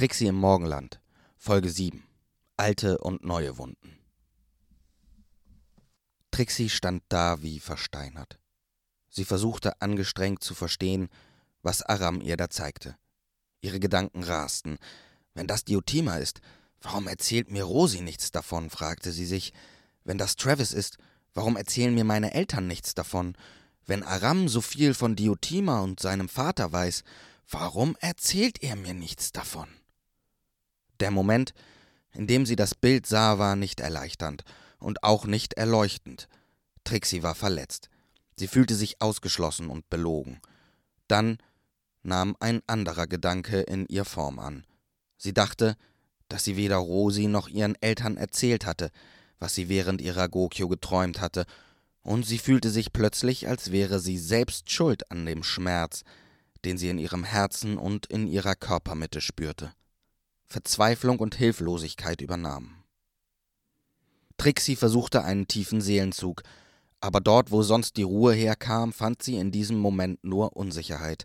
Trixie im Morgenland, Folge 7. Alte und neue Wunden. Trixie stand da wie versteinert. Sie versuchte angestrengt zu verstehen, was Aram ihr da zeigte. Ihre Gedanken rasten. Wenn das Diotima ist, warum erzählt mir Rosi nichts davon? fragte sie sich. Wenn das Travis ist, warum erzählen mir meine Eltern nichts davon? Wenn Aram so viel von Diotima und seinem Vater weiß, warum erzählt er mir nichts davon? Der Moment, in dem sie das Bild sah, war nicht erleichternd und auch nicht erleuchtend. Trixie war verletzt. Sie fühlte sich ausgeschlossen und belogen. Dann nahm ein anderer Gedanke in ihr Form an. Sie dachte, dass sie weder Rosi noch ihren Eltern erzählt hatte, was sie während ihrer Gokyo geträumt hatte, und sie fühlte sich plötzlich, als wäre sie selbst schuld an dem Schmerz, den sie in ihrem Herzen und in ihrer Körpermitte spürte. Verzweiflung und Hilflosigkeit übernahmen. Trixie versuchte einen tiefen Seelenzug, aber dort, wo sonst die Ruhe herkam, fand sie in diesem Moment nur Unsicherheit.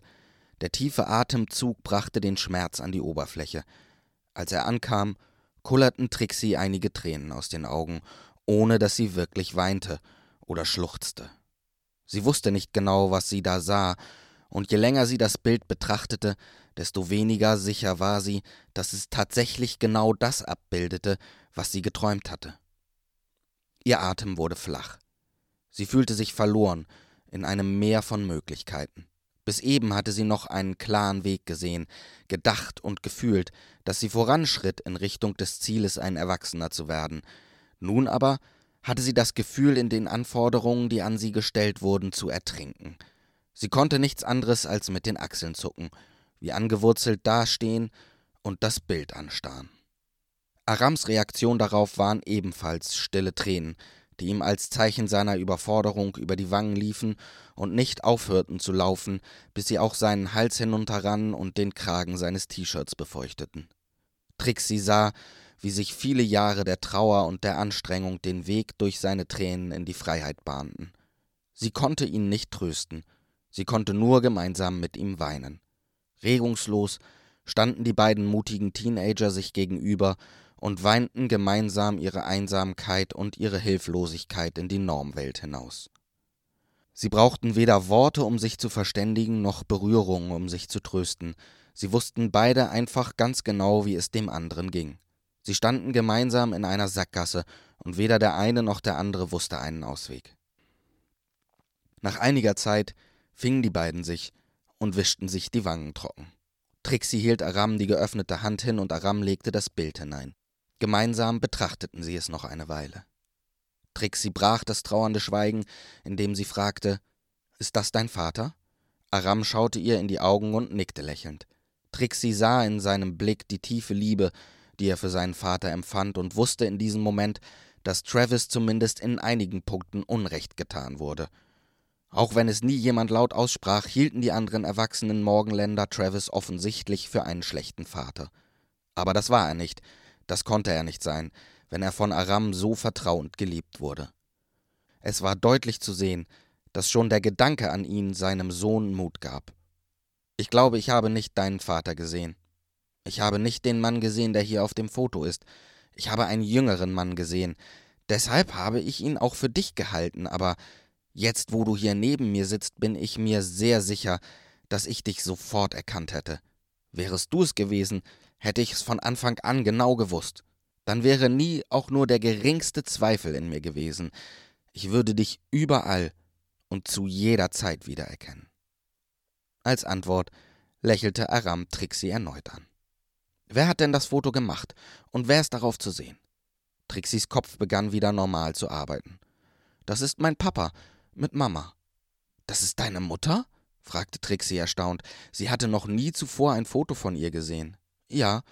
Der tiefe Atemzug brachte den Schmerz an die Oberfläche. Als er ankam, kullerten Trixie einige Tränen aus den Augen, ohne dass sie wirklich weinte oder schluchzte. Sie wusste nicht genau, was sie da sah, und je länger sie das Bild betrachtete, desto weniger sicher war sie, dass es tatsächlich genau das abbildete, was sie geträumt hatte. Ihr Atem wurde flach. Sie fühlte sich verloren in einem Meer von Möglichkeiten. Bis eben hatte sie noch einen klaren Weg gesehen, gedacht und gefühlt, dass sie voranschritt in Richtung des Zieles, ein Erwachsener zu werden. Nun aber hatte sie das Gefühl, in den Anforderungen, die an sie gestellt wurden, zu ertrinken. Sie konnte nichts anderes als mit den Achseln zucken, wie angewurzelt dastehen und das Bild anstarren. Arams Reaktion darauf waren ebenfalls stille Tränen, die ihm als Zeichen seiner Überforderung über die Wangen liefen und nicht aufhörten zu laufen, bis sie auch seinen Hals hinunterrannen und den Kragen seines T-Shirts befeuchteten. Trixie sah, wie sich viele Jahre der Trauer und der Anstrengung den Weg durch seine Tränen in die Freiheit bahnten. Sie konnte ihn nicht trösten, sie konnte nur gemeinsam mit ihm weinen. Regungslos standen die beiden mutigen Teenager sich gegenüber und weinten gemeinsam ihre Einsamkeit und ihre Hilflosigkeit in die Normwelt hinaus. Sie brauchten weder Worte, um sich zu verständigen, noch Berührungen, um sich zu trösten. Sie wussten beide einfach ganz genau, wie es dem anderen ging. Sie standen gemeinsam in einer Sackgasse, und weder der eine noch der andere wusste einen Ausweg. Nach einiger Zeit fingen die beiden sich und wischten sich die Wangen trocken. Trixie hielt Aram die geöffnete Hand hin und Aram legte das Bild hinein. Gemeinsam betrachteten sie es noch eine Weile. Trixie brach das trauernde Schweigen, indem sie fragte: Ist das dein Vater? Aram schaute ihr in die Augen und nickte lächelnd. Trixie sah in seinem Blick die tiefe Liebe, die er für seinen Vater empfand, und wusste in diesem Moment, dass Travis zumindest in einigen Punkten Unrecht getan wurde. Auch wenn es nie jemand laut aussprach, hielten die anderen erwachsenen Morgenländer Travis offensichtlich für einen schlechten Vater. Aber das war er nicht, das konnte er nicht sein, wenn er von Aram so vertrauend geliebt wurde. Es war deutlich zu sehen, dass schon der Gedanke an ihn seinem Sohn Mut gab. Ich glaube, ich habe nicht deinen Vater gesehen. Ich habe nicht den Mann gesehen, der hier auf dem Foto ist. Ich habe einen jüngeren Mann gesehen. Deshalb habe ich ihn auch für dich gehalten, aber jetzt, wo du hier neben mir sitzt, bin ich mir sehr sicher, dass ich dich sofort erkannt hätte. Wärest du es gewesen, Hätte ich es von Anfang an genau gewusst, dann wäre nie auch nur der geringste Zweifel in mir gewesen. Ich würde dich überall und zu jeder Zeit wiedererkennen. Als Antwort lächelte Aram Trixie erneut an. Wer hat denn das Foto gemacht und wer ist darauf zu sehen? Trixies Kopf begann wieder normal zu arbeiten. Das ist mein Papa mit Mama. Das ist deine Mutter? fragte Trixie erstaunt. Sie hatte noch nie zuvor ein Foto von ihr gesehen. Ja,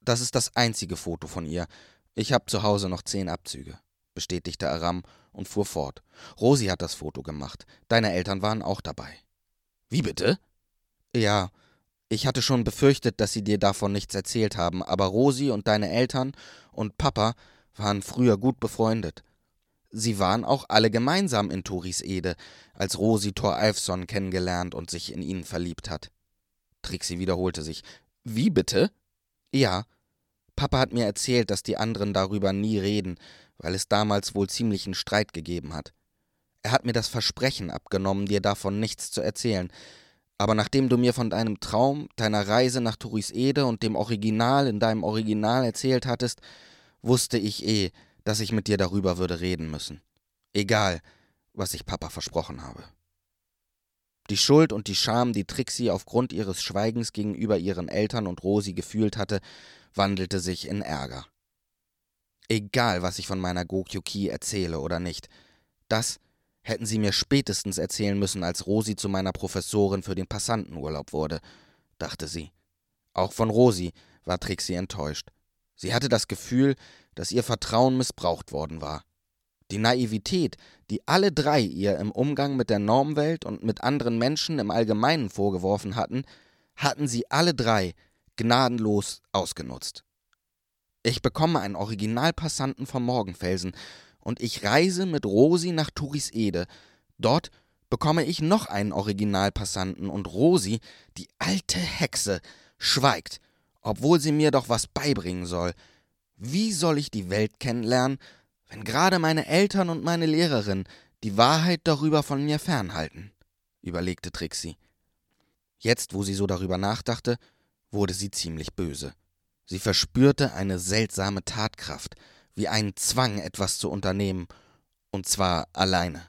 das ist das einzige Foto von ihr. Ich habe zu Hause noch zehn Abzüge, bestätigte Aram und fuhr fort. Rosi hat das Foto gemacht. Deine Eltern waren auch dabei. Wie bitte? Ja, ich hatte schon befürchtet, dass sie dir davon nichts erzählt haben, aber Rosi und deine Eltern und Papa waren früher gut befreundet. Sie waren auch alle gemeinsam in Toris Ede, als Rosi Thor Alfson kennengelernt und sich in ihn verliebt hat. Trixie wiederholte sich. Wie bitte? Ja, Papa hat mir erzählt, dass die anderen darüber nie reden, weil es damals wohl ziemlichen Streit gegeben hat. Er hat mir das Versprechen abgenommen, dir davon nichts zu erzählen. Aber nachdem du mir von deinem Traum, deiner Reise nach Turisede und dem Original in deinem Original erzählt hattest, wusste ich eh, dass ich mit dir darüber würde reden müssen. Egal, was ich Papa versprochen habe. Die Schuld und die Scham, die Trixie aufgrund ihres Schweigens gegenüber ihren Eltern und Rosi gefühlt hatte, wandelte sich in Ärger. Egal, was ich von meiner Gokyuki erzähle oder nicht, das hätten sie mir spätestens erzählen müssen, als Rosi zu meiner Professorin für den Passantenurlaub wurde, dachte sie. Auch von Rosi war Trixie enttäuscht. Sie hatte das Gefühl, dass ihr Vertrauen missbraucht worden war. Die Naivität, die alle drei ihr im Umgang mit der Normwelt und mit anderen Menschen im Allgemeinen vorgeworfen hatten, hatten sie alle drei gnadenlos ausgenutzt. Ich bekomme einen Originalpassanten vom Morgenfelsen und ich reise mit Rosi nach Turisede. Dort bekomme ich noch einen Originalpassanten und Rosi, die alte Hexe, schweigt, obwohl sie mir doch was beibringen soll. Wie soll ich die Welt kennenlernen, wenn gerade meine Eltern und meine Lehrerin die Wahrheit darüber von mir fernhalten? überlegte Trixie. Jetzt, wo sie so darüber nachdachte, wurde sie ziemlich böse. Sie verspürte eine seltsame Tatkraft, wie einen Zwang, etwas zu unternehmen, und zwar alleine.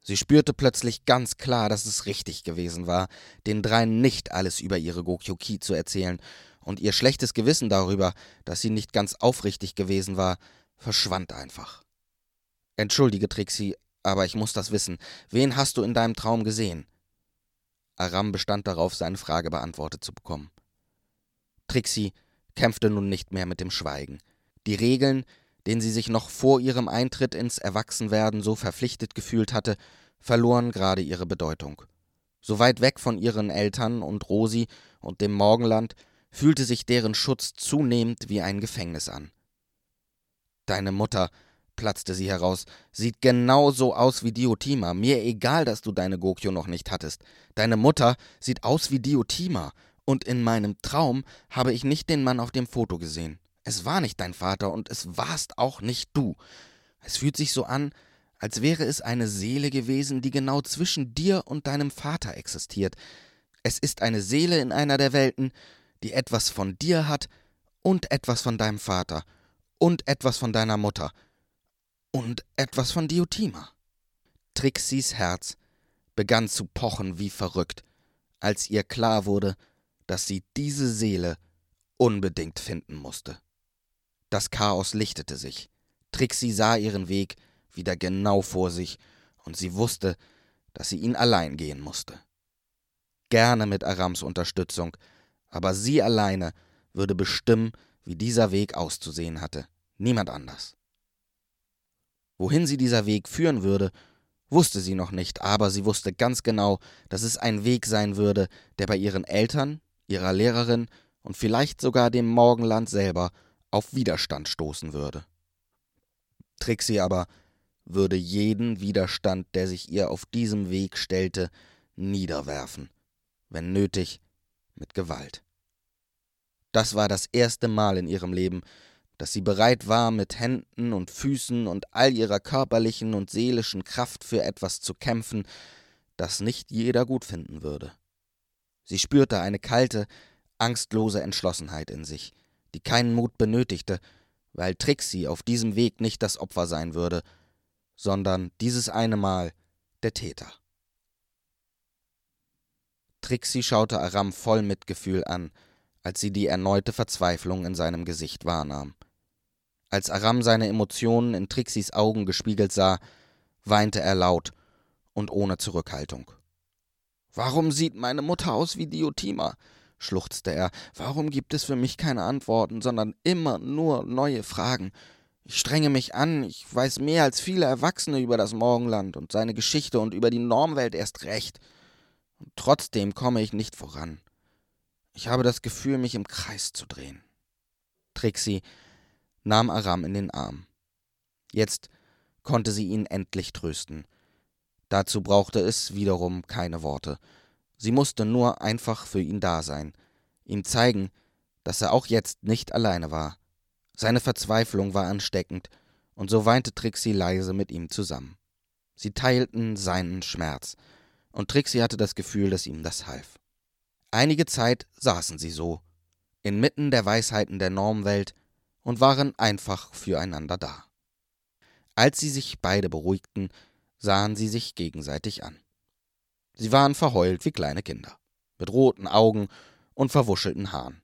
Sie spürte plötzlich ganz klar, dass es richtig gewesen war, den dreien nicht alles über ihre Gokyoki zu erzählen, und ihr schlechtes Gewissen darüber, dass sie nicht ganz aufrichtig gewesen war, verschwand einfach. Entschuldige, Trixie, aber ich muss das wissen. Wen hast du in deinem Traum gesehen? Aram bestand darauf, seine Frage beantwortet zu bekommen. Trixie kämpfte nun nicht mehr mit dem Schweigen. Die Regeln, denen sie sich noch vor ihrem Eintritt ins Erwachsenwerden so verpflichtet gefühlt hatte, verloren gerade ihre Bedeutung. So weit weg von ihren Eltern und Rosi und dem Morgenland fühlte sich deren Schutz zunehmend wie ein Gefängnis an. Deine Mutter, platzte sie heraus, sieht genau so aus wie Diotima. Mir egal, dass du deine Gokyo noch nicht hattest. Deine Mutter sieht aus wie Diotima. Und in meinem Traum habe ich nicht den Mann auf dem Foto gesehen. Es war nicht dein Vater und es warst auch nicht du. Es fühlt sich so an, als wäre es eine Seele gewesen, die genau zwischen dir und deinem Vater existiert. Es ist eine Seele in einer der Welten, die etwas von dir hat und etwas von deinem Vater und etwas von deiner Mutter und etwas von Diotima. Trixis Herz begann zu pochen wie verrückt, als ihr klar wurde, dass sie diese Seele unbedingt finden musste. Das Chaos lichtete sich. Trixie sah ihren Weg wieder genau vor sich, und sie wusste, dass sie ihn allein gehen musste. Gerne mit Arams Unterstützung, aber sie alleine würde bestimmen, wie dieser Weg auszusehen hatte, niemand anders. Wohin sie dieser Weg führen würde, wusste sie noch nicht, aber sie wusste ganz genau, dass es ein Weg sein würde, der bei ihren Eltern, ihrer Lehrerin und vielleicht sogar dem Morgenland selber auf Widerstand stoßen würde. Trixie aber würde jeden Widerstand, der sich ihr auf diesem Weg stellte, niederwerfen, wenn nötig, mit Gewalt. Das war das erste Mal in ihrem Leben, dass sie bereit war, mit Händen und Füßen und all ihrer körperlichen und seelischen Kraft für etwas zu kämpfen, das nicht jeder gut finden würde. Sie spürte eine kalte, angstlose Entschlossenheit in sich, die keinen Mut benötigte, weil Trixie auf diesem Weg nicht das Opfer sein würde, sondern dieses eine Mal der Täter. Trixie schaute Aram voll Mitgefühl an, als sie die erneute Verzweiflung in seinem Gesicht wahrnahm. Als Aram seine Emotionen in Trixis Augen gespiegelt sah, weinte er laut und ohne Zurückhaltung. Warum sieht meine Mutter aus wie Diotima? schluchzte er. Warum gibt es für mich keine Antworten, sondern immer nur neue Fragen? Ich strenge mich an, ich weiß mehr als viele Erwachsene über das Morgenland und seine Geschichte und über die Normwelt erst recht. Und trotzdem komme ich nicht voran. Ich habe das Gefühl, mich im Kreis zu drehen. Trixie nahm Aram in den Arm. Jetzt konnte sie ihn endlich trösten. Dazu brauchte es wiederum keine Worte. Sie musste nur einfach für ihn da sein, ihm zeigen, dass er auch jetzt nicht alleine war. Seine Verzweiflung war ansteckend, und so weinte Trixie leise mit ihm zusammen. Sie teilten seinen Schmerz, und Trixie hatte das Gefühl, dass ihm das half. Einige Zeit saßen sie so, inmitten der Weisheiten der Normwelt, und waren einfach füreinander da. Als sie sich beide beruhigten, sahen sie sich gegenseitig an. Sie waren verheult wie kleine Kinder, mit roten Augen und verwuschelten Haaren.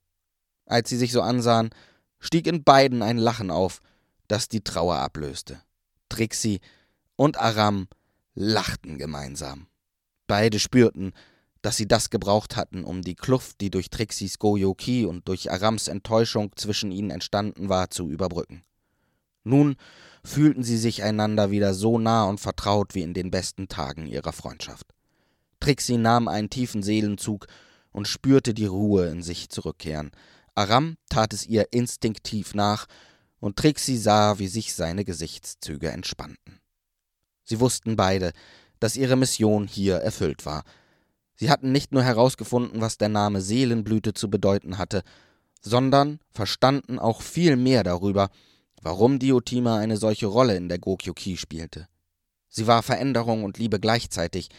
Als sie sich so ansahen, stieg in beiden ein Lachen auf, das die Trauer ablöste. Trixie und Aram lachten gemeinsam. Beide spürten, dass sie das gebraucht hatten, um die Kluft, die durch Trixis Goyoki und durch Arams Enttäuschung zwischen ihnen entstanden war, zu überbrücken. Nun fühlten sie sich einander wieder so nah und vertraut wie in den besten Tagen ihrer Freundschaft. Trixie nahm einen tiefen Seelenzug und spürte die Ruhe in sich zurückkehren. Aram tat es ihr instinktiv nach, und Trixie sah, wie sich seine Gesichtszüge entspannten. Sie wussten beide, dass ihre Mission hier erfüllt war. Sie hatten nicht nur herausgefunden, was der Name Seelenblüte zu bedeuten hatte, sondern verstanden auch viel mehr darüber, warum Diotima eine solche Rolle in der Gokyoki spielte. Sie war Veränderung und Liebe gleichzeitig,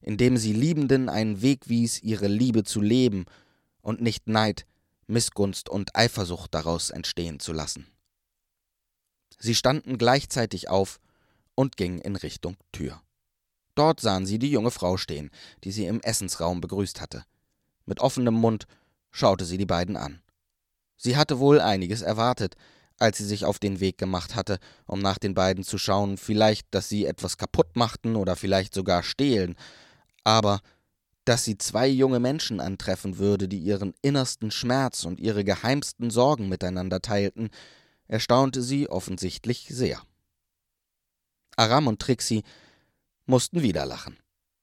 indem sie Liebenden einen Weg wies, ihre Liebe zu leben und nicht Neid, Missgunst und Eifersucht daraus entstehen zu lassen. Sie standen gleichzeitig auf und gingen in Richtung Tür. Dort sahen sie die junge Frau stehen, die sie im Essensraum begrüßt hatte. Mit offenem Mund schaute sie die beiden an. Sie hatte wohl einiges erwartet, als sie sich auf den Weg gemacht hatte, um nach den beiden zu schauen, vielleicht, dass sie etwas kaputt machten oder vielleicht sogar stehlen, aber dass sie zwei junge Menschen antreffen würde, die ihren innersten Schmerz und ihre geheimsten Sorgen miteinander teilten, erstaunte sie offensichtlich sehr. Aram und Trixie mussten wieder lachen.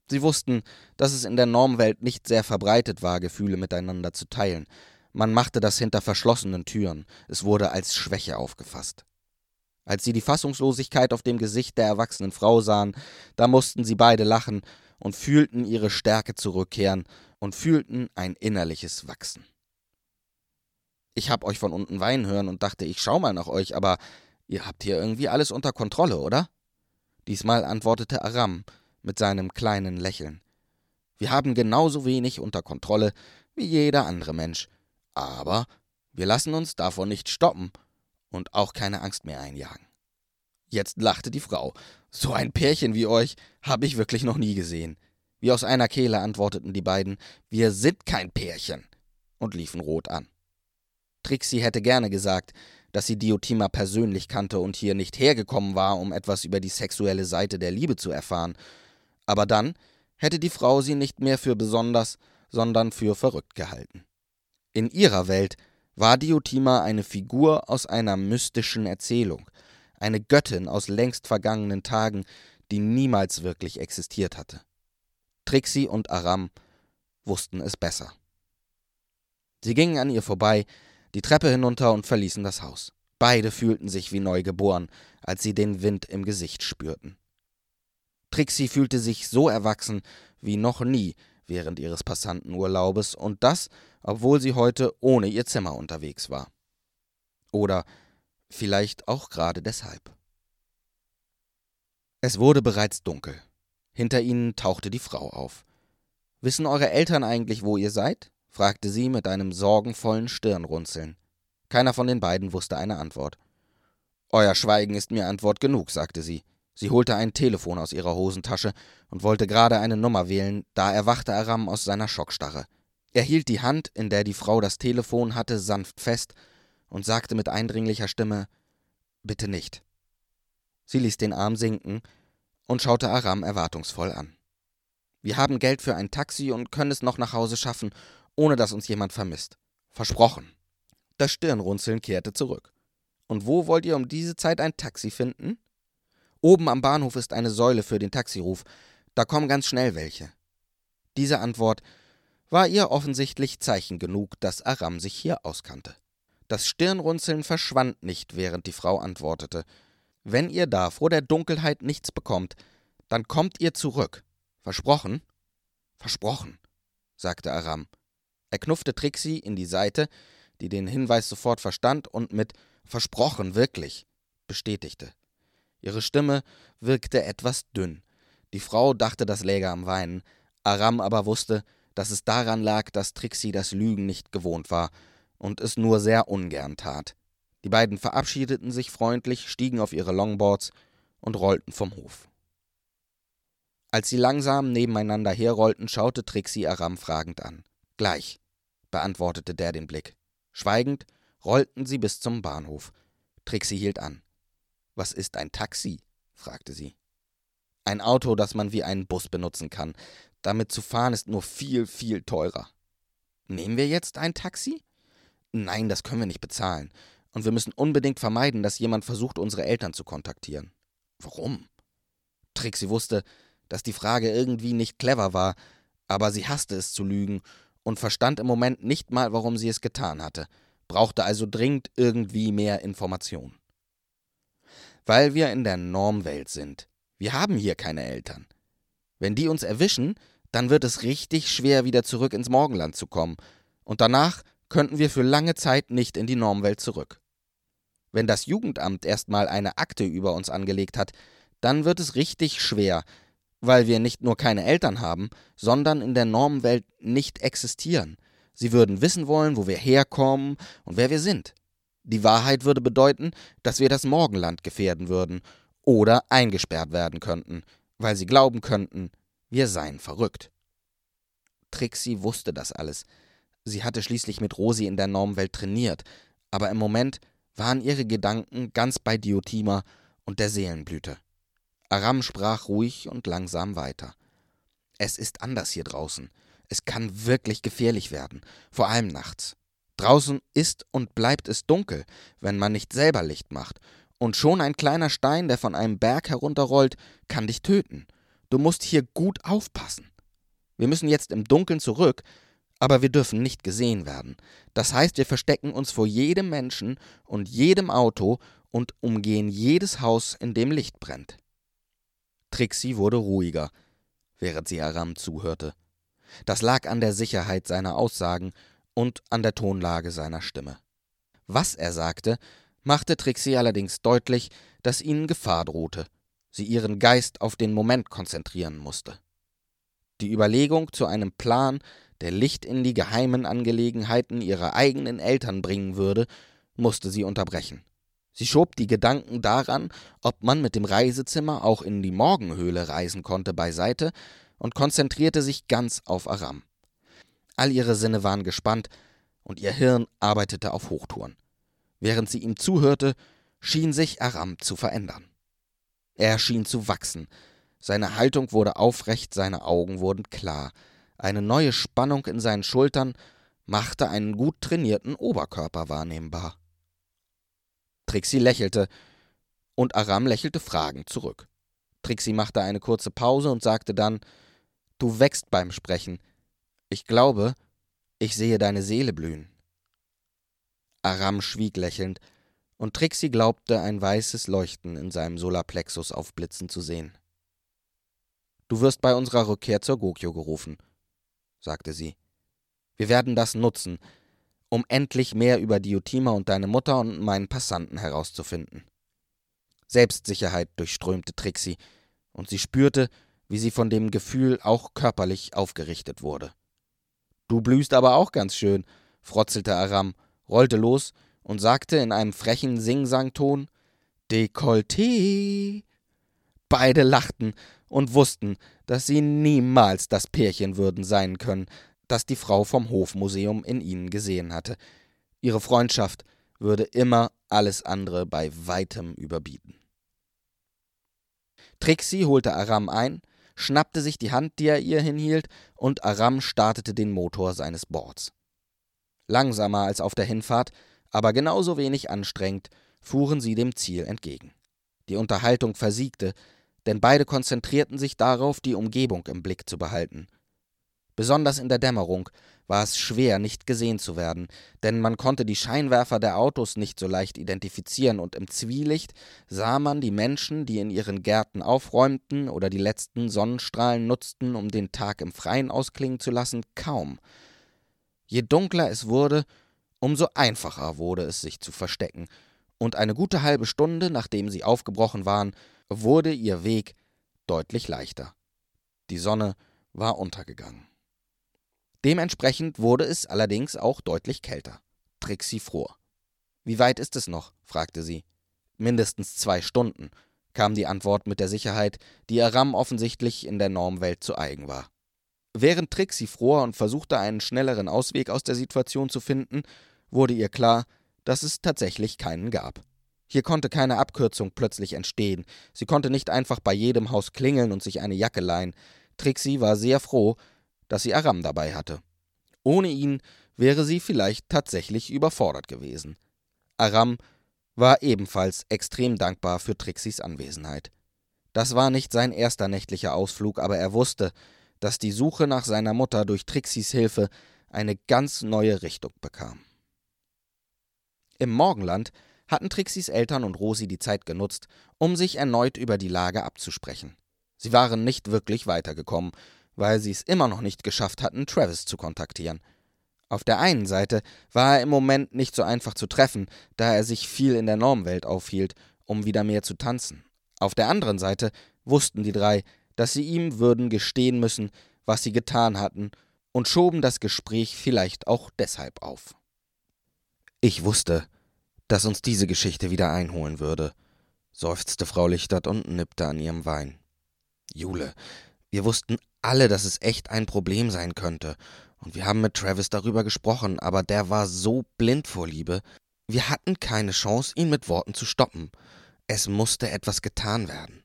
Sie wussten, dass es in der Normwelt nicht sehr verbreitet war, Gefühle miteinander zu teilen. Man machte das hinter verschlossenen Türen. Es wurde als Schwäche aufgefasst. Als sie die Fassungslosigkeit auf dem Gesicht der erwachsenen Frau sahen, da mussten sie beide lachen und fühlten ihre Stärke zurückkehren und fühlten ein innerliches Wachsen. Ich hab euch von unten weinen hören und dachte, ich schau mal nach euch, aber ihr habt hier irgendwie alles unter Kontrolle, oder? Diesmal antwortete Aram mit seinem kleinen Lächeln. Wir haben genauso wenig unter Kontrolle wie jeder andere Mensch, aber wir lassen uns davon nicht stoppen und auch keine Angst mehr einjagen. Jetzt lachte die Frau. So ein Pärchen wie euch habe ich wirklich noch nie gesehen. Wie aus einer Kehle antworteten die beiden, wir sind kein Pärchen, und liefen rot an. Trixie hätte gerne gesagt, dass sie Diotima persönlich kannte und hier nicht hergekommen war, um etwas über die sexuelle Seite der Liebe zu erfahren. Aber dann hätte die Frau sie nicht mehr für besonders, sondern für verrückt gehalten. In ihrer Welt war Diotima eine Figur aus einer mystischen Erzählung, eine Göttin aus längst vergangenen Tagen, die niemals wirklich existiert hatte. Trixie und Aram wussten es besser. Sie gingen an ihr vorbei, die Treppe hinunter und verließen das Haus. Beide fühlten sich wie neugeboren, als sie den Wind im Gesicht spürten. Trixie fühlte sich so erwachsen wie noch nie während ihres Passantenurlaubes und das, obwohl sie heute ohne ihr Zimmer unterwegs war. Oder vielleicht auch gerade deshalb. Es wurde bereits dunkel. Hinter ihnen tauchte die Frau auf. Wissen eure Eltern eigentlich, wo ihr seid? Fragte sie mit einem sorgenvollen Stirnrunzeln. Keiner von den beiden wusste eine Antwort. Euer Schweigen ist mir Antwort genug, sagte sie. Sie holte ein Telefon aus ihrer Hosentasche und wollte gerade eine Nummer wählen, da erwachte Aram aus seiner Schockstarre. Er hielt die Hand, in der die Frau das Telefon hatte, sanft fest und sagte mit eindringlicher Stimme Bitte nicht. Sie ließ den Arm sinken und schaute Aram erwartungsvoll an. Wir haben Geld für ein Taxi und können es noch nach Hause schaffen, ohne dass uns jemand vermisst. Versprochen. Das Stirnrunzeln kehrte zurück. Und wo wollt ihr um diese Zeit ein Taxi finden? Oben am Bahnhof ist eine Säule für den Taxiruf. Da kommen ganz schnell welche. Diese Antwort war ihr offensichtlich Zeichen genug, dass Aram sich hier auskannte. Das Stirnrunzeln verschwand nicht, während die Frau antwortete. Wenn ihr da vor der Dunkelheit nichts bekommt, dann kommt ihr zurück. Versprochen? Versprochen, sagte Aram. Er knuffte Trixie in die Seite, die den Hinweis sofort verstand und mit Versprochen, wirklich bestätigte. Ihre Stimme wirkte etwas dünn. Die Frau dachte, das läge am Weinen. Aram aber wusste, dass es daran lag, dass Trixie das Lügen nicht gewohnt war und es nur sehr ungern tat. Die beiden verabschiedeten sich freundlich, stiegen auf ihre Longboards und rollten vom Hof. Als sie langsam nebeneinander herrollten, schaute Trixie Aram fragend an. Gleich, beantwortete der den Blick. Schweigend rollten sie bis zum Bahnhof. Trixie hielt an. Was ist ein Taxi? fragte sie. Ein Auto, das man wie einen Bus benutzen kann. Damit zu fahren ist nur viel, viel teurer. Nehmen wir jetzt ein Taxi? Nein, das können wir nicht bezahlen. Und wir müssen unbedingt vermeiden, dass jemand versucht, unsere Eltern zu kontaktieren. Warum? Trixie wusste, dass die Frage irgendwie nicht clever war, aber sie hasste es zu lügen und verstand im Moment nicht mal, warum sie es getan hatte, brauchte also dringend irgendwie mehr Information. Weil wir in der Normwelt sind. Wir haben hier keine Eltern. Wenn die uns erwischen, dann wird es richtig schwer, wieder zurück ins Morgenland zu kommen, und danach könnten wir für lange Zeit nicht in die Normwelt zurück. Wenn das Jugendamt erstmal eine Akte über uns angelegt hat, dann wird es richtig schwer, weil wir nicht nur keine Eltern haben, sondern in der Normwelt nicht existieren. Sie würden wissen wollen, wo wir herkommen und wer wir sind. Die Wahrheit würde bedeuten, dass wir das Morgenland gefährden würden oder eingesperrt werden könnten, weil sie glauben könnten, wir seien verrückt. Trixie wusste das alles. Sie hatte schließlich mit Rosi in der Normwelt trainiert, aber im Moment waren ihre Gedanken ganz bei Diotima und der Seelenblüte. Aram sprach ruhig und langsam weiter. Es ist anders hier draußen. Es kann wirklich gefährlich werden, vor allem nachts. Draußen ist und bleibt es dunkel, wenn man nicht selber Licht macht, und schon ein kleiner Stein, der von einem Berg herunterrollt, kann dich töten. Du musst hier gut aufpassen. Wir müssen jetzt im Dunkeln zurück, aber wir dürfen nicht gesehen werden. Das heißt, wir verstecken uns vor jedem Menschen und jedem Auto und umgehen jedes Haus, in dem Licht brennt. Trixie wurde ruhiger, während sie Aram zuhörte. Das lag an der Sicherheit seiner Aussagen und an der Tonlage seiner Stimme. Was er sagte, machte Trixie allerdings deutlich, dass ihnen Gefahr drohte, sie ihren Geist auf den Moment konzentrieren musste. Die Überlegung zu einem Plan, der Licht in die geheimen Angelegenheiten ihrer eigenen Eltern bringen würde, musste sie unterbrechen. Sie schob die Gedanken daran, ob man mit dem Reisezimmer auch in die Morgenhöhle reisen konnte, beiseite und konzentrierte sich ganz auf Aram. All ihre Sinne waren gespannt und ihr Hirn arbeitete auf Hochtouren. Während sie ihm zuhörte, schien sich Aram zu verändern. Er schien zu wachsen. Seine Haltung wurde aufrecht, seine Augen wurden klar. Eine neue Spannung in seinen Schultern machte einen gut trainierten Oberkörper wahrnehmbar. Trixie lächelte, und Aram lächelte fragend zurück. Trixie machte eine kurze Pause und sagte dann Du wächst beim Sprechen. Ich glaube, ich sehe deine Seele blühen. Aram schwieg lächelnd, und Trixie glaubte, ein weißes Leuchten in seinem Solarplexus aufblitzen zu sehen. Du wirst bei unserer Rückkehr zur Gokyo gerufen, sagte sie. Wir werden das nutzen, um endlich mehr über Diotima und deine Mutter und meinen Passanten herauszufinden. Selbstsicherheit durchströmte Trixie, und sie spürte, wie sie von dem Gefühl auch körperlich aufgerichtet wurde. Du blühst aber auch ganz schön, frotzelte Aram, rollte los und sagte in einem frechen Singsangton Dekolleté. Beide lachten und wussten, dass sie niemals das Pärchen würden sein können, das die Frau vom Hofmuseum in ihnen gesehen hatte. Ihre Freundschaft würde immer alles andere bei weitem überbieten. Trixie holte Aram ein, schnappte sich die Hand, die er ihr hinhielt, und Aram startete den Motor seines Boards. Langsamer als auf der Hinfahrt, aber genauso wenig anstrengend, fuhren sie dem Ziel entgegen. Die Unterhaltung versiegte, denn beide konzentrierten sich darauf, die Umgebung im Blick zu behalten – Besonders in der Dämmerung war es schwer, nicht gesehen zu werden, denn man konnte die Scheinwerfer der Autos nicht so leicht identifizieren, und im Zwielicht sah man die Menschen, die in ihren Gärten aufräumten oder die letzten Sonnenstrahlen nutzten, um den Tag im Freien ausklingen zu lassen, kaum. Je dunkler es wurde, umso einfacher wurde es, sich zu verstecken, und eine gute halbe Stunde, nachdem sie aufgebrochen waren, wurde ihr Weg deutlich leichter. Die Sonne war untergegangen. Dementsprechend wurde es allerdings auch deutlich kälter. Trixie fror. Wie weit ist es noch? fragte sie. Mindestens zwei Stunden, kam die Antwort mit der Sicherheit, die Aram offensichtlich in der Normwelt zu eigen war. Während Trixie fror und versuchte, einen schnelleren Ausweg aus der Situation zu finden, wurde ihr klar, dass es tatsächlich keinen gab. Hier konnte keine Abkürzung plötzlich entstehen. Sie konnte nicht einfach bei jedem Haus klingeln und sich eine Jacke leihen. Trixie war sehr froh, dass sie Aram dabei hatte. Ohne ihn wäre sie vielleicht tatsächlich überfordert gewesen. Aram war ebenfalls extrem dankbar für Trixis Anwesenheit. Das war nicht sein erster nächtlicher Ausflug, aber er wusste, dass die Suche nach seiner Mutter durch Trixis Hilfe eine ganz neue Richtung bekam. Im Morgenland hatten Trixis Eltern und Rosi die Zeit genutzt, um sich erneut über die Lage abzusprechen. Sie waren nicht wirklich weitergekommen, weil sie es immer noch nicht geschafft hatten, Travis zu kontaktieren. Auf der einen Seite war er im Moment nicht so einfach zu treffen, da er sich viel in der Normwelt aufhielt, um wieder mehr zu tanzen. Auf der anderen Seite wussten die drei, dass sie ihm würden gestehen müssen, was sie getan hatten, und schoben das Gespräch vielleicht auch deshalb auf. Ich wusste, dass uns diese Geschichte wieder einholen würde, seufzte Frau Lichtert und nippte an ihrem Wein. Jule, wir wussten alle, dass es echt ein Problem sein könnte, und wir haben mit Travis darüber gesprochen, aber der war so blind vor Liebe. Wir hatten keine Chance, ihn mit Worten zu stoppen. Es musste etwas getan werden.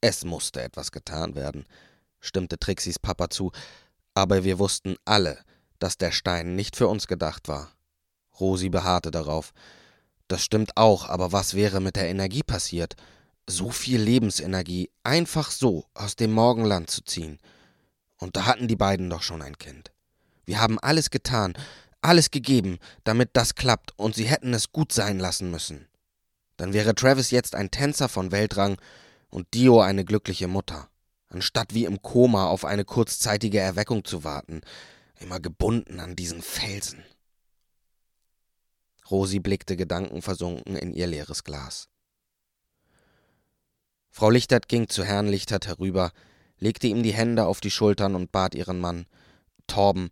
Es musste etwas getan werden, stimmte Trixis Papa zu, aber wir wussten alle, dass der Stein nicht für uns gedacht war. Rosi beharrte darauf. Das stimmt auch, aber was wäre mit der Energie passiert? So viel Lebensenergie einfach so aus dem Morgenland zu ziehen. Und da hatten die beiden doch schon ein Kind. Wir haben alles getan, alles gegeben, damit das klappt, und sie hätten es gut sein lassen müssen. Dann wäre Travis jetzt ein Tänzer von Weltrang und Dio eine glückliche Mutter, anstatt wie im Koma auf eine kurzzeitige Erweckung zu warten, immer gebunden an diesen Felsen. Rosi blickte gedankenversunken in ihr leeres Glas. Frau Lichtert ging zu Herrn Lichtert herüber, legte ihm die Hände auf die Schultern und bat ihren Mann Torben,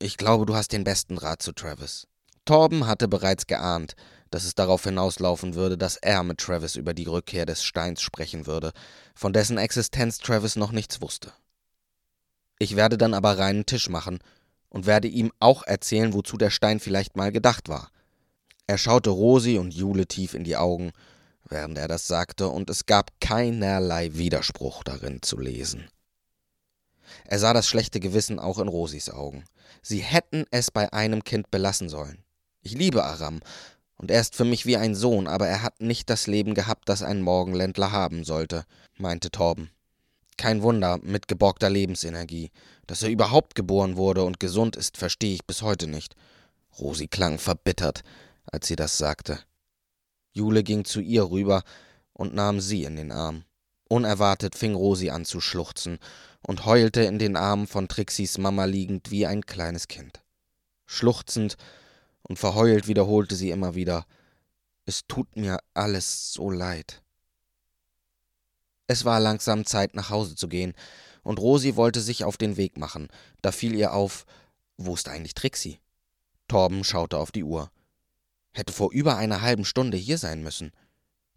ich glaube, du hast den besten Rat zu Travis. Torben hatte bereits geahnt, dass es darauf hinauslaufen würde, dass er mit Travis über die Rückkehr des Steins sprechen würde, von dessen Existenz Travis noch nichts wusste. Ich werde dann aber reinen Tisch machen und werde ihm auch erzählen, wozu der Stein vielleicht mal gedacht war. Er schaute Rosi und Jule tief in die Augen, während er das sagte, und es gab keinerlei Widerspruch darin zu lesen. Er sah das schlechte Gewissen auch in Rosis Augen. Sie hätten es bei einem Kind belassen sollen. Ich liebe Aram, und er ist für mich wie ein Sohn, aber er hat nicht das Leben gehabt, das ein Morgenländler haben sollte, meinte Torben. Kein Wunder, mit geborgter Lebensenergie. Dass er überhaupt geboren wurde und gesund ist, verstehe ich bis heute nicht. Rosi klang verbittert als sie das sagte. Jule ging zu ihr rüber und nahm sie in den Arm. Unerwartet fing Rosi an zu schluchzen und heulte in den Armen von Trixis Mama liegend wie ein kleines Kind. Schluchzend und verheult wiederholte sie immer wieder Es tut mir alles so leid. Es war langsam Zeit, nach Hause zu gehen, und Rosi wollte sich auf den Weg machen. Da fiel ihr auf, wo ist eigentlich Trixie? Torben schaute auf die Uhr hätte vor über einer halben Stunde hier sein müssen.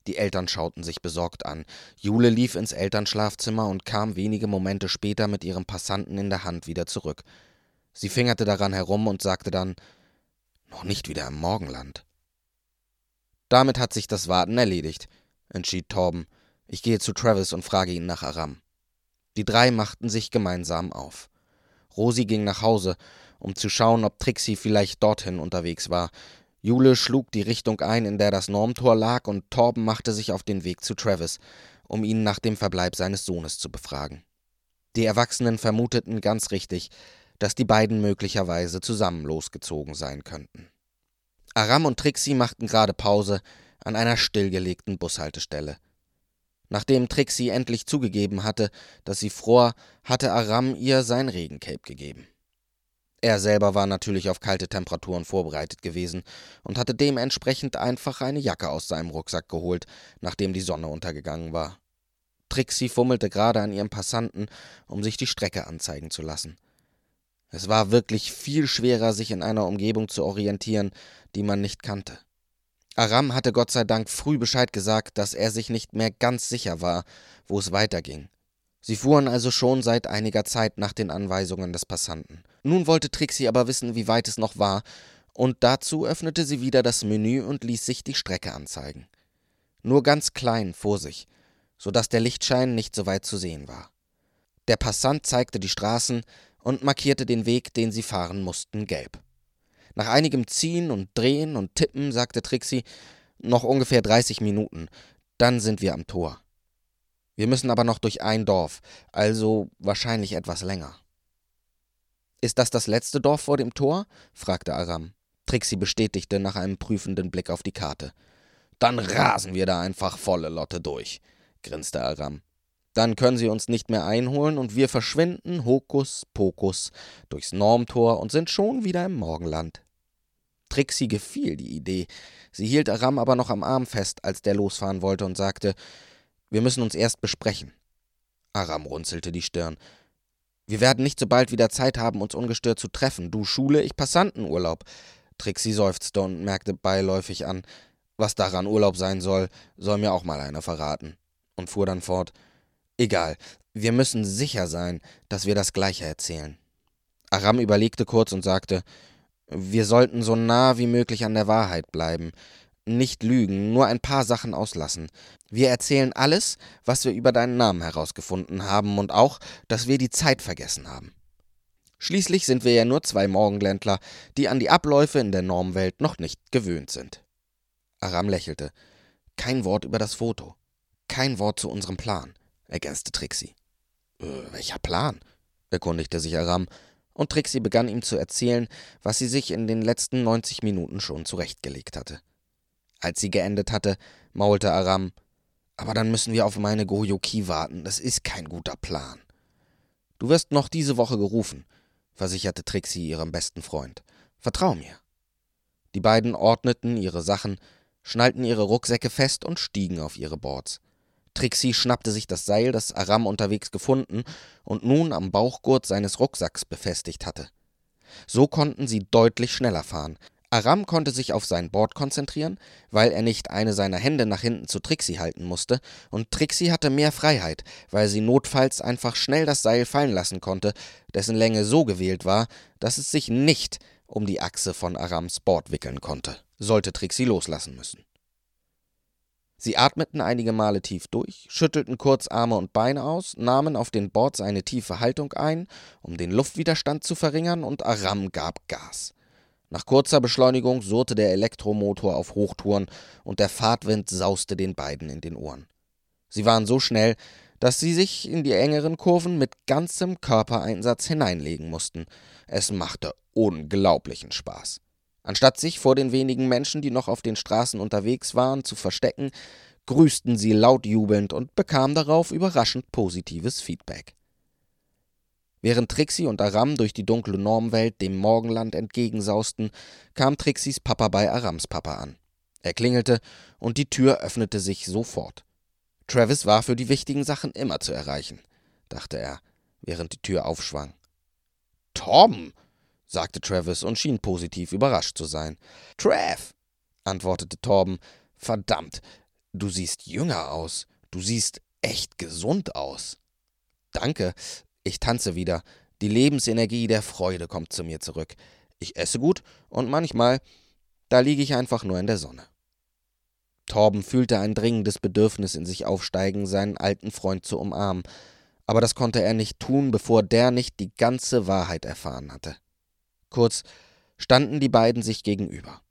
Die Eltern schauten sich besorgt an. Jule lief ins Elternschlafzimmer und kam wenige Momente später mit ihrem Passanten in der Hand wieder zurück. Sie fingerte daran herum und sagte dann Noch nicht wieder im Morgenland. Damit hat sich das Warten erledigt, entschied Torben. Ich gehe zu Travis und frage ihn nach Aram. Die drei machten sich gemeinsam auf. Rosi ging nach Hause, um zu schauen, ob Trixie vielleicht dorthin unterwegs war. Jule schlug die Richtung ein, in der das Normtor lag, und Torben machte sich auf den Weg zu Travis, um ihn nach dem Verbleib seines Sohnes zu befragen. Die Erwachsenen vermuteten ganz richtig, dass die beiden möglicherweise zusammen losgezogen sein könnten. Aram und Trixie machten gerade Pause an einer stillgelegten Bushaltestelle. Nachdem Trixie endlich zugegeben hatte, dass sie fror, hatte Aram ihr sein Regencape gegeben. Er selber war natürlich auf kalte Temperaturen vorbereitet gewesen und hatte dementsprechend einfach eine Jacke aus seinem Rucksack geholt, nachdem die Sonne untergegangen war. Trixie fummelte gerade an ihrem Passanten, um sich die Strecke anzeigen zu lassen. Es war wirklich viel schwerer, sich in einer Umgebung zu orientieren, die man nicht kannte. Aram hatte Gott sei Dank früh Bescheid gesagt, dass er sich nicht mehr ganz sicher war, wo es weiterging. Sie fuhren also schon seit einiger Zeit nach den Anweisungen des Passanten. Nun wollte Trixie aber wissen, wie weit es noch war, und dazu öffnete sie wieder das Menü und ließ sich die Strecke anzeigen. Nur ganz klein vor sich, so dass der Lichtschein nicht so weit zu sehen war. Der Passant zeigte die Straßen und markierte den Weg, den sie fahren mussten, gelb. Nach einigem Ziehen und Drehen und Tippen sagte Trixie, noch ungefähr 30 Minuten, dann sind wir am Tor. Wir müssen aber noch durch ein Dorf, also wahrscheinlich etwas länger. Ist das das letzte Dorf vor dem Tor? fragte Aram. Trixie bestätigte nach einem prüfenden Blick auf die Karte. Dann rasen wir da einfach volle Lotte durch, grinste Aram. Dann können sie uns nicht mehr einholen und wir verschwinden Hokus Pokus durchs Normtor und sind schon wieder im Morgenland. Trixie gefiel die Idee. Sie hielt Aram aber noch am Arm fest, als der losfahren wollte und sagte, wir müssen uns erst besprechen. Aram runzelte die Stirn. Wir werden nicht so bald wieder Zeit haben, uns ungestört zu treffen. Du Schule, ich Passantenurlaub. Trixie seufzte und merkte beiläufig an, was daran Urlaub sein soll, soll mir auch mal einer verraten. Und fuhr dann fort. Egal, wir müssen sicher sein, dass wir das Gleiche erzählen. Aram überlegte kurz und sagte, wir sollten so nah wie möglich an der Wahrheit bleiben nicht lügen, nur ein paar Sachen auslassen. Wir erzählen alles, was wir über deinen Namen herausgefunden haben und auch, dass wir die Zeit vergessen haben. Schließlich sind wir ja nur zwei Morgenländler, die an die Abläufe in der Normwelt noch nicht gewöhnt sind. Aram lächelte. Kein Wort über das Foto. Kein Wort zu unserem Plan, ergänzte Trixie. Äh, welcher Plan? erkundigte sich Aram, und Trixie begann ihm zu erzählen, was sie sich in den letzten 90 Minuten schon zurechtgelegt hatte. Als sie geendet hatte, maulte Aram, aber dann müssen wir auf meine Goyoki warten. Das ist kein guter Plan. Du wirst noch diese Woche gerufen, versicherte Trixie ihrem besten Freund. Vertrau mir. Die beiden ordneten ihre Sachen, schnallten ihre Rucksäcke fest und stiegen auf ihre Boards. Trixie schnappte sich das Seil, das Aram unterwegs gefunden und nun am Bauchgurt seines Rucksacks befestigt hatte. So konnten sie deutlich schneller fahren, Aram konnte sich auf sein Board konzentrieren, weil er nicht eine seiner Hände nach hinten zu Trixie halten musste, und Trixie hatte mehr Freiheit, weil sie notfalls einfach schnell das Seil fallen lassen konnte, dessen Länge so gewählt war, dass es sich nicht um die Achse von Arams Board wickeln konnte, sollte Trixie loslassen müssen. Sie atmeten einige Male tief durch, schüttelten kurz Arme und Beine aus, nahmen auf den Boards eine tiefe Haltung ein, um den Luftwiderstand zu verringern, und Aram gab Gas. Nach kurzer Beschleunigung surrte der Elektromotor auf Hochtouren und der Fahrtwind sauste den beiden in den Ohren. Sie waren so schnell, dass sie sich in die engeren Kurven mit ganzem Körpereinsatz hineinlegen mussten. Es machte unglaublichen Spaß. Anstatt sich vor den wenigen Menschen, die noch auf den Straßen unterwegs waren, zu verstecken, grüßten sie laut jubelnd und bekamen darauf überraschend positives Feedback. Während Trixie und Aram durch die dunkle Normwelt dem Morgenland entgegensausten, kam Trixis Papa bei Arams Papa an. Er klingelte und die Tür öffnete sich sofort. Travis war für die wichtigen Sachen immer zu erreichen, dachte er, während die Tür aufschwang. Tom, sagte Travis und schien positiv überrascht zu sein. Trav, antwortete Torben. Verdammt, du siehst jünger aus. Du siehst echt gesund aus. Danke, ich tanze wieder. Die Lebensenergie der Freude kommt zu mir zurück. Ich esse gut und manchmal, da liege ich einfach nur in der Sonne. Torben fühlte ein dringendes Bedürfnis in sich aufsteigen, seinen alten Freund zu umarmen, aber das konnte er nicht tun, bevor der nicht die ganze Wahrheit erfahren hatte. Kurz standen die beiden sich gegenüber,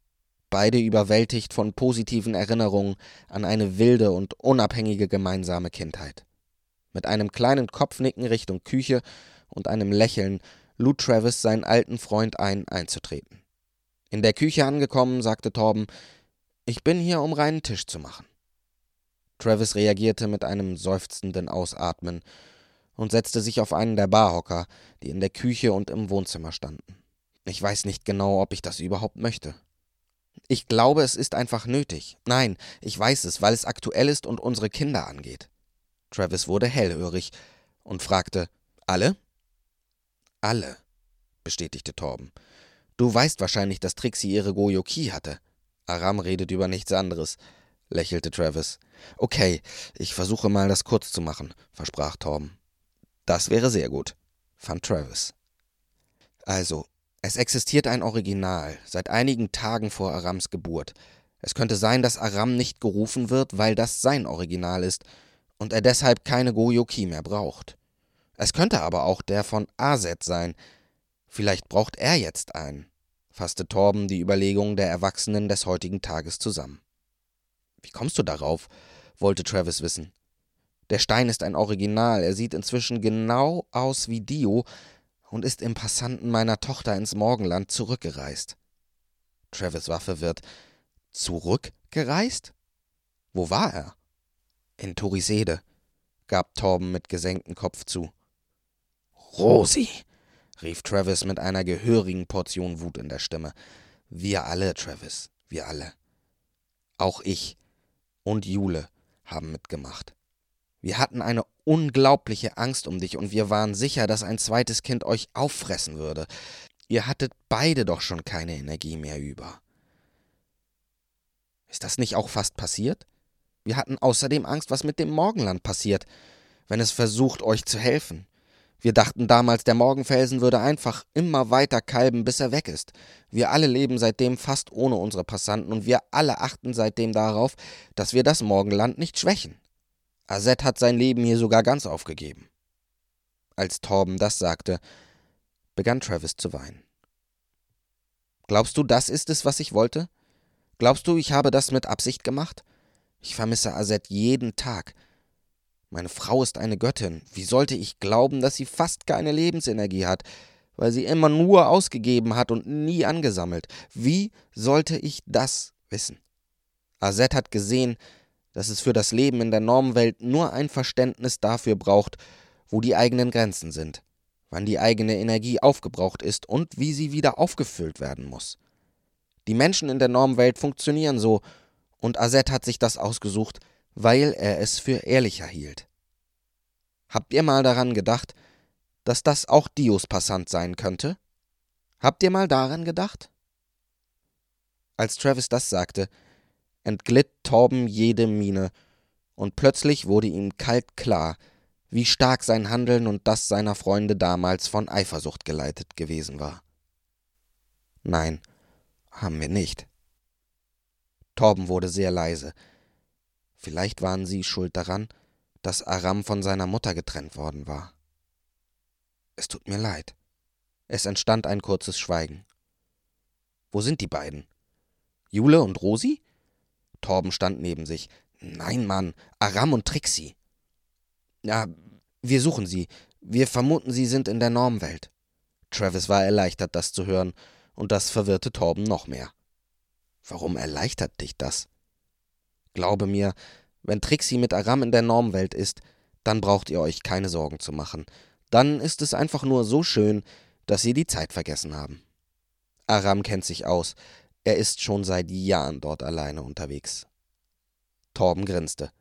beide überwältigt von positiven Erinnerungen an eine wilde und unabhängige gemeinsame Kindheit. Mit einem kleinen Kopfnicken Richtung Küche und einem Lächeln lud Travis seinen alten Freund ein, einzutreten. In der Küche angekommen, sagte Torben, ich bin hier, um reinen Tisch zu machen. Travis reagierte mit einem seufzenden Ausatmen und setzte sich auf einen der Barhocker, die in der Küche und im Wohnzimmer standen. Ich weiß nicht genau, ob ich das überhaupt möchte. Ich glaube, es ist einfach nötig. Nein, ich weiß es, weil es aktuell ist und unsere Kinder angeht. Travis wurde hellhörig und fragte: Alle? Alle, bestätigte Torben. Du weißt wahrscheinlich, dass Trixie ihre Goyoki hatte. Aram redet über nichts anderes, lächelte Travis. Okay, ich versuche mal, das kurz zu machen, versprach Torben. Das wäre sehr gut, fand Travis. Also, es existiert ein Original, seit einigen Tagen vor Arams Geburt. Es könnte sein, dass Aram nicht gerufen wird, weil das sein Original ist und er deshalb keine Goyoki mehr braucht. Es könnte aber auch der von Aset sein. Vielleicht braucht er jetzt einen, fasste Torben die Überlegungen der Erwachsenen des heutigen Tages zusammen. Wie kommst du darauf? wollte Travis wissen. Der Stein ist ein Original, er sieht inzwischen genau aus wie Dio und ist im Passanten meiner Tochter ins Morgenland zurückgereist. Travis war verwirrt. Zurückgereist? Wo war er? In Torisede, gab Torben mit gesenktem Kopf zu. Rosi, rief Travis mit einer gehörigen Portion Wut in der Stimme. Wir alle, Travis, wir alle. Auch ich und Jule haben mitgemacht. Wir hatten eine unglaubliche Angst um dich und wir waren sicher, dass ein zweites Kind euch auffressen würde. Ihr hattet beide doch schon keine Energie mehr über. Ist das nicht auch fast passiert? Wir hatten außerdem Angst, was mit dem Morgenland passiert, wenn es versucht, euch zu helfen. Wir dachten damals, der Morgenfelsen würde einfach immer weiter kalben, bis er weg ist. Wir alle leben seitdem fast ohne unsere Passanten und wir alle achten seitdem darauf, dass wir das Morgenland nicht schwächen. Azet hat sein Leben hier sogar ganz aufgegeben. Als Torben das sagte, begann Travis zu weinen. Glaubst du, das ist es, was ich wollte? Glaubst du, ich habe das mit Absicht gemacht? Ich vermisse Azet jeden Tag. Meine Frau ist eine Göttin. Wie sollte ich glauben, dass sie fast keine Lebensenergie hat, weil sie immer nur ausgegeben hat und nie angesammelt? Wie sollte ich das wissen? Azet hat gesehen, dass es für das Leben in der Normwelt nur ein Verständnis dafür braucht, wo die eigenen Grenzen sind, wann die eigene Energie aufgebraucht ist und wie sie wieder aufgefüllt werden muss. Die Menschen in der Normwelt funktionieren so, und Azet hat sich das ausgesucht, weil er es für ehrlicher hielt. Habt ihr mal daran gedacht, dass das auch Dios Passant sein könnte? Habt ihr mal daran gedacht? Als Travis das sagte, entglitt Torben jede Miene, und plötzlich wurde ihm kalt klar, wie stark sein Handeln und das seiner Freunde damals von Eifersucht geleitet gewesen war. Nein, haben wir nicht. Torben wurde sehr leise, Vielleicht waren sie schuld daran, dass Aram von seiner Mutter getrennt worden war. Es tut mir leid. Es entstand ein kurzes Schweigen. Wo sind die beiden? Jule und Rosi? Torben stand neben sich. Nein, Mann, Aram und Trixie. Ja, wir suchen sie. Wir vermuten, sie sind in der Normwelt. Travis war erleichtert, das zu hören, und das verwirrte Torben noch mehr. Warum erleichtert dich das? Glaube mir, wenn Trixie mit Aram in der Normwelt ist, dann braucht ihr euch keine Sorgen zu machen. Dann ist es einfach nur so schön, dass sie die Zeit vergessen haben. Aram kennt sich aus. Er ist schon seit Jahren dort alleine unterwegs. Torben grinste.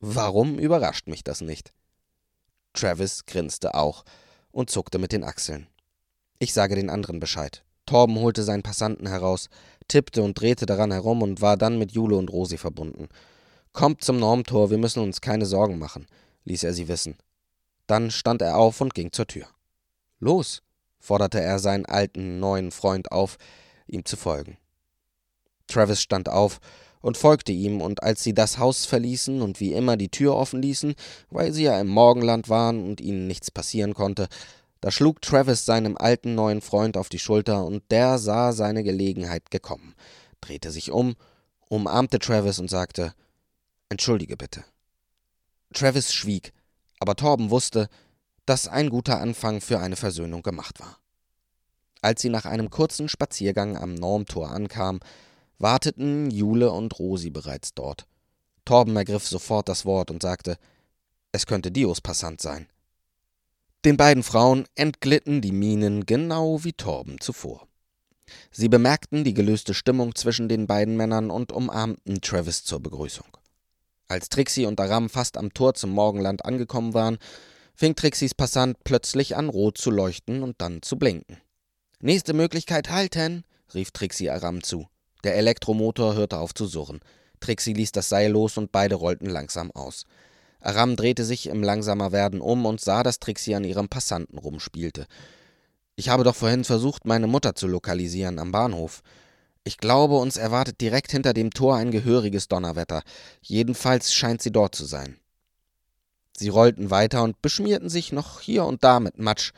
Warum überrascht mich das nicht? Travis grinste auch und zuckte mit den Achseln. Ich sage den anderen Bescheid. Torben holte seinen Passanten heraus, tippte und drehte daran herum und war dann mit Jule und Rosi verbunden. Kommt zum Normtor, wir müssen uns keine Sorgen machen, ließ er sie wissen. Dann stand er auf und ging zur Tür. Los, forderte er seinen alten, neuen Freund auf, ihm zu folgen. Travis stand auf und folgte ihm, und als sie das Haus verließen und wie immer die Tür offen ließen, weil sie ja im Morgenland waren und ihnen nichts passieren konnte, da schlug Travis seinem alten neuen Freund auf die Schulter und der sah seine Gelegenheit gekommen, drehte sich um, umarmte Travis und sagte: Entschuldige bitte. Travis schwieg, aber Torben wusste, dass ein guter Anfang für eine Versöhnung gemacht war. Als sie nach einem kurzen Spaziergang am Normtor ankam, warteten Jule und Rosi bereits dort. Torben ergriff sofort das Wort und sagte: Es könnte Dios Passant sein. Den beiden Frauen entglitten die Mienen genau wie Torben zuvor. Sie bemerkten die gelöste Stimmung zwischen den beiden Männern und umarmten Travis zur Begrüßung. Als Trixie und Aram fast am Tor zum Morgenland angekommen waren, fing Trixies Passant plötzlich an, rot zu leuchten und dann zu blinken. Nächste Möglichkeit halten, rief Trixie Aram zu. Der Elektromotor hörte auf zu surren. Trixie ließ das Seil los und beide rollten langsam aus. Aram drehte sich im langsamer Werden um und sah, dass Trixie an ihrem Passanten rumspielte. Ich habe doch vorhin versucht, meine Mutter zu lokalisieren am Bahnhof. Ich glaube, uns erwartet direkt hinter dem Tor ein gehöriges Donnerwetter. Jedenfalls scheint sie dort zu sein. Sie rollten weiter und beschmierten sich noch hier und da mit Matsch,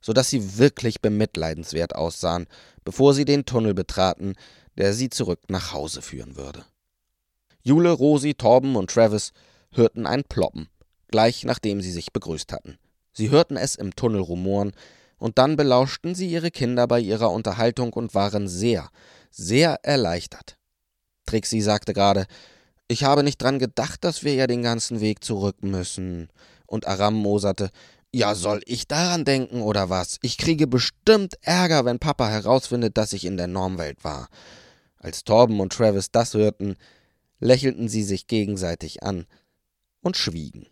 so dass sie wirklich bemitleidenswert aussahen, bevor sie den Tunnel betraten, der sie zurück nach Hause führen würde. Jule, Rosi, Torben und Travis hörten ein Ploppen, gleich nachdem sie sich begrüßt hatten. Sie hörten es im Tunnel rumoren, und dann belauschten sie ihre Kinder bei ihrer Unterhaltung und waren sehr, sehr erleichtert. Trixie sagte gerade, ich habe nicht dran gedacht, dass wir ja den ganzen Weg zurück müssen. Und Aram moserte, ja, soll ich daran denken oder was? Ich kriege bestimmt Ärger, wenn Papa herausfindet, dass ich in der Normwelt war. Als Torben und Travis das hörten, lächelten sie sich gegenseitig an und schwiegen.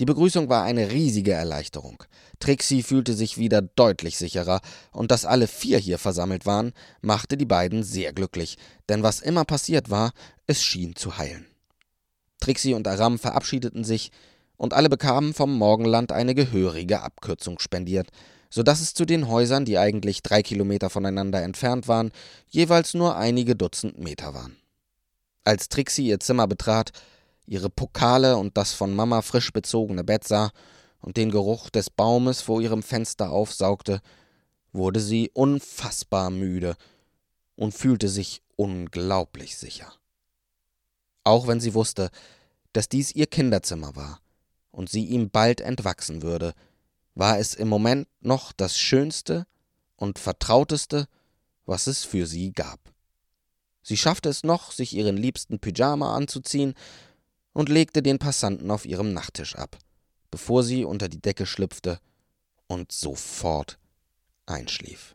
Die Begrüßung war eine riesige Erleichterung. Trixie fühlte sich wieder deutlich sicherer, und dass alle vier hier versammelt waren, machte die beiden sehr glücklich, denn was immer passiert war, es schien zu heilen. Trixie und Aram verabschiedeten sich, und alle bekamen vom Morgenland eine gehörige Abkürzung spendiert, so dass es zu den Häusern, die eigentlich drei Kilometer voneinander entfernt waren, jeweils nur einige Dutzend Meter waren. Als Trixie ihr Zimmer betrat, ihre Pokale und das von Mama frisch bezogene Bett sah und den Geruch des Baumes vor ihrem Fenster aufsaugte, wurde sie unfassbar müde und fühlte sich unglaublich sicher. Auch wenn sie wusste, dass dies ihr Kinderzimmer war und sie ihm bald entwachsen würde, war es im Moment noch das Schönste und Vertrauteste, was es für sie gab. Sie schaffte es noch, sich ihren liebsten Pyjama anzuziehen und legte den Passanten auf ihrem Nachttisch ab, bevor sie unter die Decke schlüpfte und sofort einschlief.